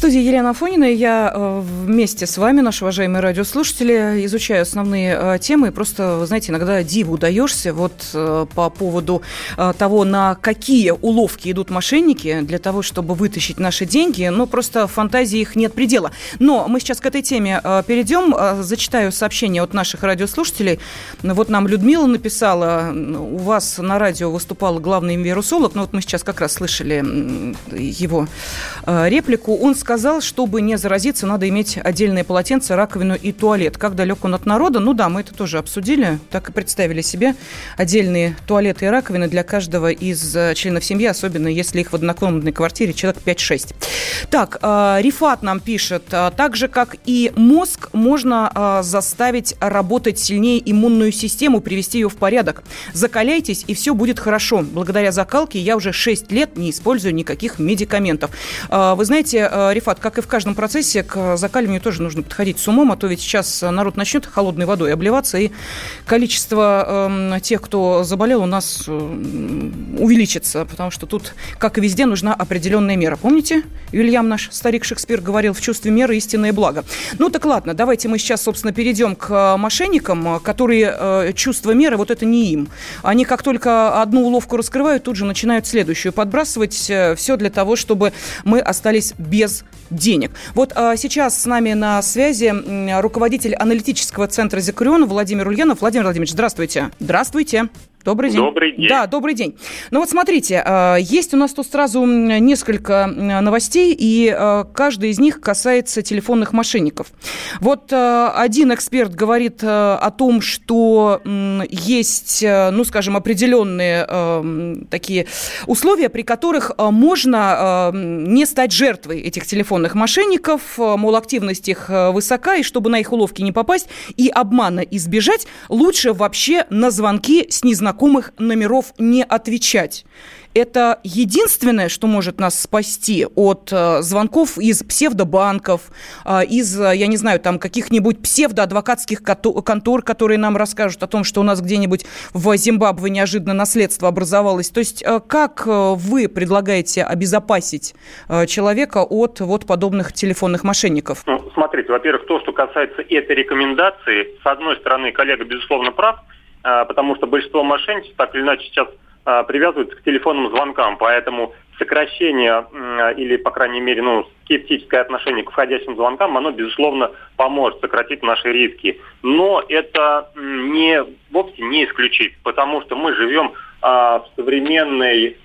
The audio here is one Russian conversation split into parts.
студии Елена Афонина, и я э, вместе с вами, наши уважаемые радиослушатели, изучаю основные э, темы. И просто, знаете, иногда диву даешься вот э, по поводу того, на какие уловки идут мошенники для того, чтобы вытащить наши деньги. Ну, просто фантазии их нет предела. Но мы сейчас к этой теме перейдем. Зачитаю сообщение от наших радиослушателей. Вот нам Людмила написала, у вас на радио выступал главный вирусолог, ну вот мы сейчас как раз слышали его реплику. Он сказал, сказал, чтобы не заразиться, надо иметь отдельное полотенце, раковину и туалет. Как далек он от народа? Ну да, мы это тоже обсудили. Так и представили себе отдельные туалеты и раковины для каждого из э, членов семьи, особенно если их в однокомнатной квартире человек 5-6. Так, э, Рифат нам пишет, э, так же, как и мозг, можно заставить работать сильнее иммунную систему, привести ее в порядок. Закаляйтесь, и все будет хорошо. Благодаря закалке я уже 6 лет не использую никаких медикаментов. Вы знаете, Рифат, как и в каждом процессе, к закаливанию тоже нужно подходить с умом, а то ведь сейчас народ начнет холодной водой обливаться, и количество э, тех, кто заболел, у нас э, увеличится, потому что тут, как и везде, нужна определенная мера. Помните, Вильям наш старик Шекспир говорил, в чувстве меры истинное благо. Ну так ладно, давайте мы сейчас, собственно, перейдем к мошенникам, которые э, чувство меры, вот это не им. Они как только одну уловку раскрывают, тут же начинают следующую подбрасывать. Э, все для того, чтобы мы остались без денег. Вот а, сейчас с нами на связи руководитель аналитического центра Зикурион Владимир Ульянов. Владимир Владимирович, здравствуйте. Здравствуйте. Добрый день. Добрый день. Да, добрый день. Ну вот смотрите, а, есть у нас тут сразу несколько новостей, и а, каждая из них касается телефонных мошенников. Вот один эксперт говорит о том, что есть, ну скажем, определенные такие условия, при которых можно не стать жертвой этих телефонных мошенников, мол, активность их высока, и чтобы на их уловки не попасть и обмана избежать, лучше вообще на звонки с незнакомыми незнакомых номеров не отвечать. Это единственное, что может нас спасти от э, звонков из псевдобанков, э, из, я не знаю, там каких-нибудь псевдоадвокатских контор, которые нам расскажут о том, что у нас где-нибудь в Зимбабве неожиданно наследство образовалось. То есть э, как вы предлагаете обезопасить человека от вот подобных телефонных мошенников? Ну, смотрите, во-первых, то, что касается этой рекомендации, с одной стороны, коллега, безусловно, прав, потому что большинство мошенничеств так или иначе сейчас а, привязываются к телефонным звонкам, поэтому сокращение или, по крайней мере, ну, скептическое отношение к входящим звонкам, оно, безусловно, поможет сократить наши риски. Но это не, вовсе не исключить, потому что мы живем а, в современной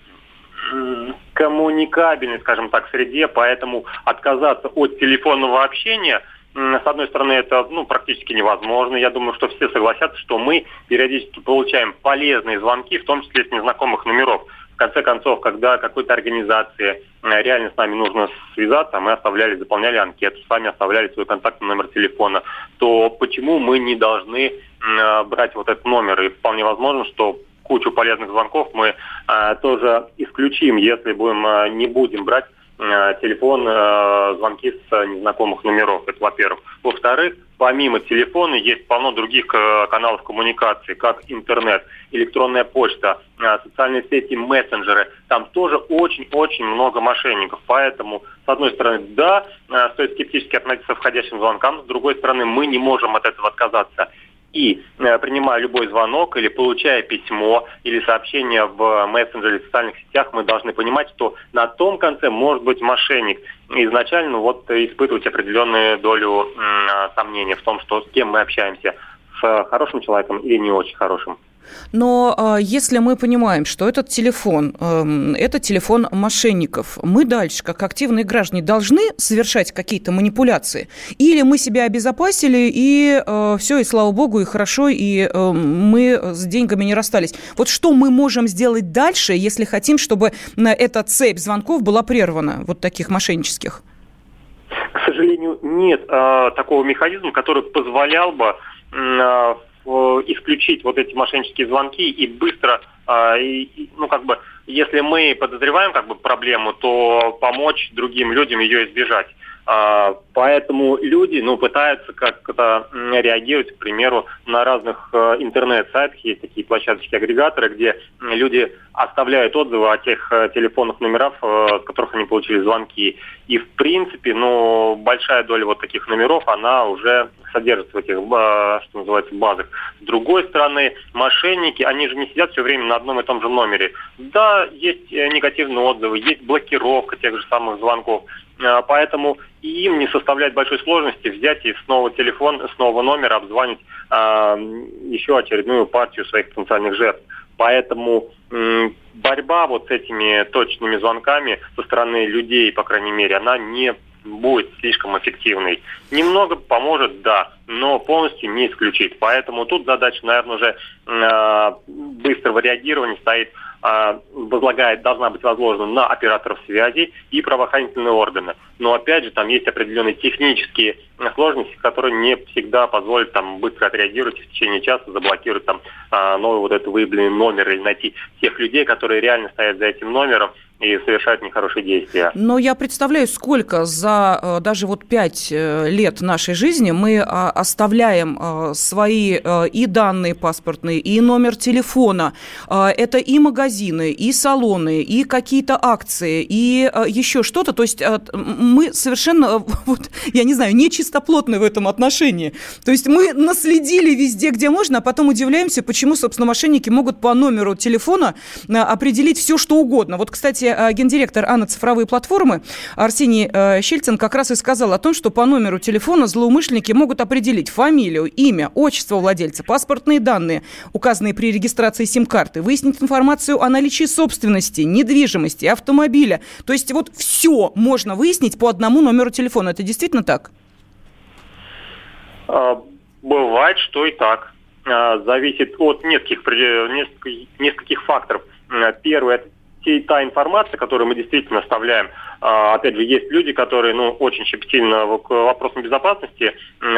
коммуникабельной, скажем так, среде, поэтому отказаться от телефонного общения – с одной стороны, это ну, практически невозможно. Я думаю, что все согласятся, что мы периодически получаем полезные звонки, в том числе с незнакомых номеров. В конце концов, когда какой-то организации э, реально с нами нужно связаться, мы оставляли, заполняли анкету, сами оставляли свой контактный номер телефона, то почему мы не должны э, брать вот этот номер? И вполне возможно, что кучу полезных звонков мы э, тоже исключим, если будем, не будем брать телефон, э, звонки с незнакомых номеров. Это во-первых. Во-вторых, помимо телефона есть полно других э, каналов коммуникации, как интернет, электронная почта, социальные сети, мессенджеры. Там тоже очень-очень много мошенников. Поэтому, с одной стороны, да, стоит скептически относиться к входящим звонкам, с другой стороны, мы не можем от этого отказаться и э, принимая любой звонок или получая письмо или сообщение в мессенджере в социальных сетях, мы должны понимать, что на том конце может быть мошенник. Изначально вот испытывать определенную долю э, сомнения в том, что с кем мы общаемся, с хорошим человеком или не очень хорошим. Но э, если мы понимаем, что этот телефон, э, это телефон мошенников, мы дальше, как активные граждане, должны совершать какие-то манипуляции? Или мы себя обезопасили, и э, все, и слава богу, и хорошо, и э, мы с деньгами не расстались? Вот что мы можем сделать дальше, если хотим, чтобы эта цепь звонков была прервана, вот таких мошеннических? К сожалению, нет э, такого механизма, который позволял бы э, исключить вот эти мошеннические звонки и быстро, ну как бы, если мы подозреваем как бы проблему, то помочь другим людям ее избежать. А, поэтому люди ну, пытаются как-то реагировать, к примеру, на разных э, интернет-сайтах. Есть такие площадочки-агрегаторы, где люди оставляют отзывы о тех э, телефонных номерах, э, с которых они получили звонки. И, в принципе, ну, большая доля вот таких номеров, она уже содержится в этих, что называется, базах. С другой стороны, мошенники, они же не сидят все время на одном и том же номере. Да, есть негативные отзывы, есть блокировка тех же самых звонков. А, поэтому им не составляет большой сложности взять и снова телефон, снова номер обзвонить а, еще очередную партию своих потенциальных жертв. Поэтому борьба вот с этими точными звонками со стороны людей, по крайней мере, она не будет слишком эффективной. Немного поможет, да, но полностью не исключит. Поэтому тут задача, наверное, уже э, быстрого реагирования стоит возлагает, должна быть возложена на операторов связи и правоохранительные органы. Но опять же, там есть определенные технические сложности, которые не всегда позволят там быстро отреагировать в течение часа, заблокировать там а, новый вот этот выявленный номер или найти тех людей, которые реально стоят за этим номером и совершают нехорошие действия. Но я представляю, сколько за э, даже вот пять э, лет нашей жизни мы а, оставляем э, свои и данные паспортные, и номер телефона. Это и магазины, и салоны, и какие-то акции, и еще что-то. То есть мы совершенно, вот, я не знаю, нечистоплотны в этом отношении. То есть мы наследили везде, где можно, а потом удивляемся, почему, собственно, мошенники могут по номеру телефона определить все, что угодно. Вот, кстати, кстати, гендиректор Анна цифровые платформы Арсений э, Щельцин как раз и сказал о том, что по номеру телефона злоумышленники могут определить фамилию, имя, отчество владельца, паспортные данные, указанные при регистрации сим-карты, выяснить информацию о наличии собственности, недвижимости, автомобиля. То есть вот все можно выяснить по одному номеру телефона. Это действительно так? А, бывает, что и так. А, зависит от нескольких, нескольких, нескольких факторов. Первое – это те, та информация, которую мы действительно оставляем, а, опять же, есть люди, которые ну, очень щепетильно к вопросам безопасности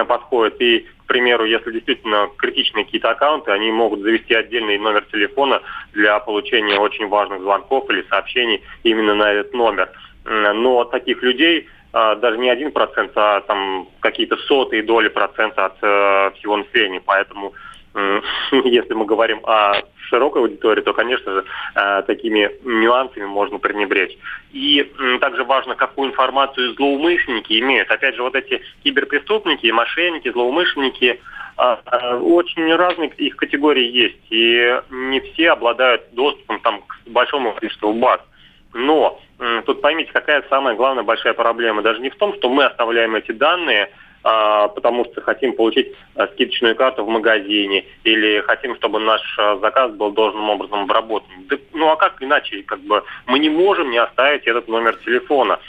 подходят. И, к примеру, если действительно критичные какие-то аккаунты, они могут завести отдельный номер телефона для получения очень важных звонков или сообщений именно на этот номер. Но таких людей а, даже не один процент, а там какие-то сотые доли процента от э, всего населения. Поэтому если мы говорим о широкой аудитории, то, конечно же, э, такими нюансами можно пренебречь. И также важно, какую информацию злоумышленники имеют. Опять же, вот эти киберпреступники, мошенники, злоумышленники, а, а, очень разные их категории есть, и не все обладают доступом там, к большому количеству баз. Но тут поймите, какая самая главная большая проблема. Даже не в том, что мы оставляем эти данные, потому что хотим получить а, скидочную карту в магазине или хотим, чтобы наш а, заказ был должным образом обработан. ну а как иначе? Как бы мы не можем не оставить этот номер телефона.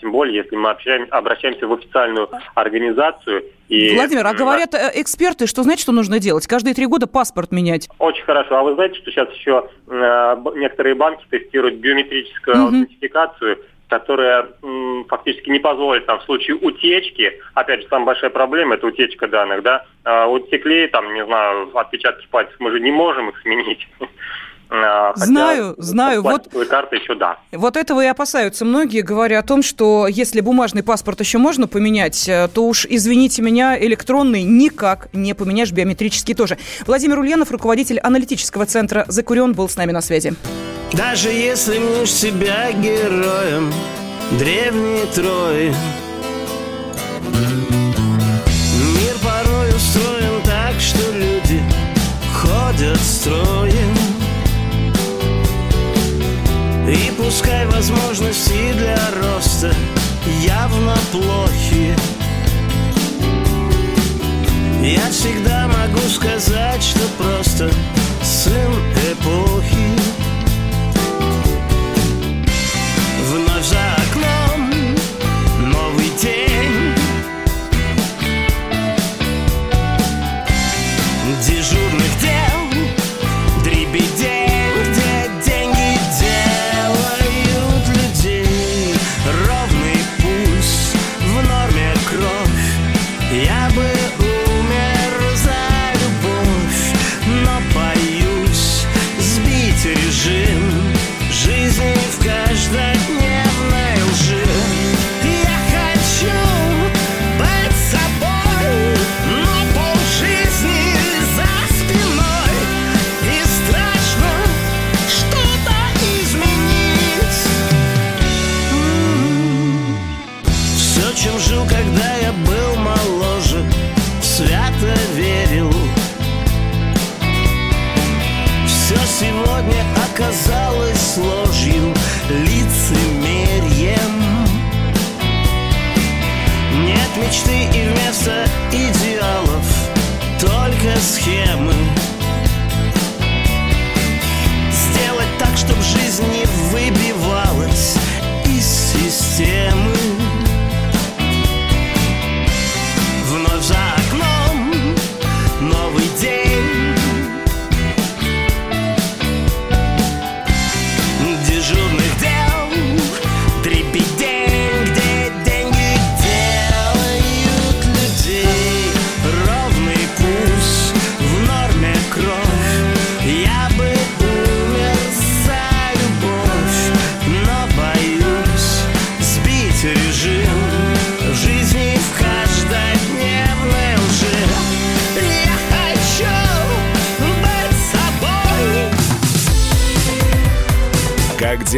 Тем более, если мы обращаемся в официальную организацию. И, Владимир, а говорят э, эксперты, что знаете, что нужно делать? Каждые три года паспорт менять. Очень хорошо. А вы знаете, что сейчас еще э, некоторые банки тестируют биометрическую угу. аутентификацию которая м, фактически не позволит там в случае утечки, опять же, самая большая проблема это утечка данных, да, а, утекли, там, не знаю, отпечатки пальцев, мы же не можем их сменить. А, хотя знаю, знаю. Вот, карты еще да. Вот этого и опасаются многие, говоря о том, что если бумажный паспорт еще можно поменять, э, то уж, извините меня, электронный никак не поменяешь, биометрический тоже. Владимир Ульянов, руководитель аналитического центра «Закурен», был с нами на связи. Даже если мнешь себя героем древней Трои И пускай возможности для роста явно плохи. Я всегда могу сказать, что просто сын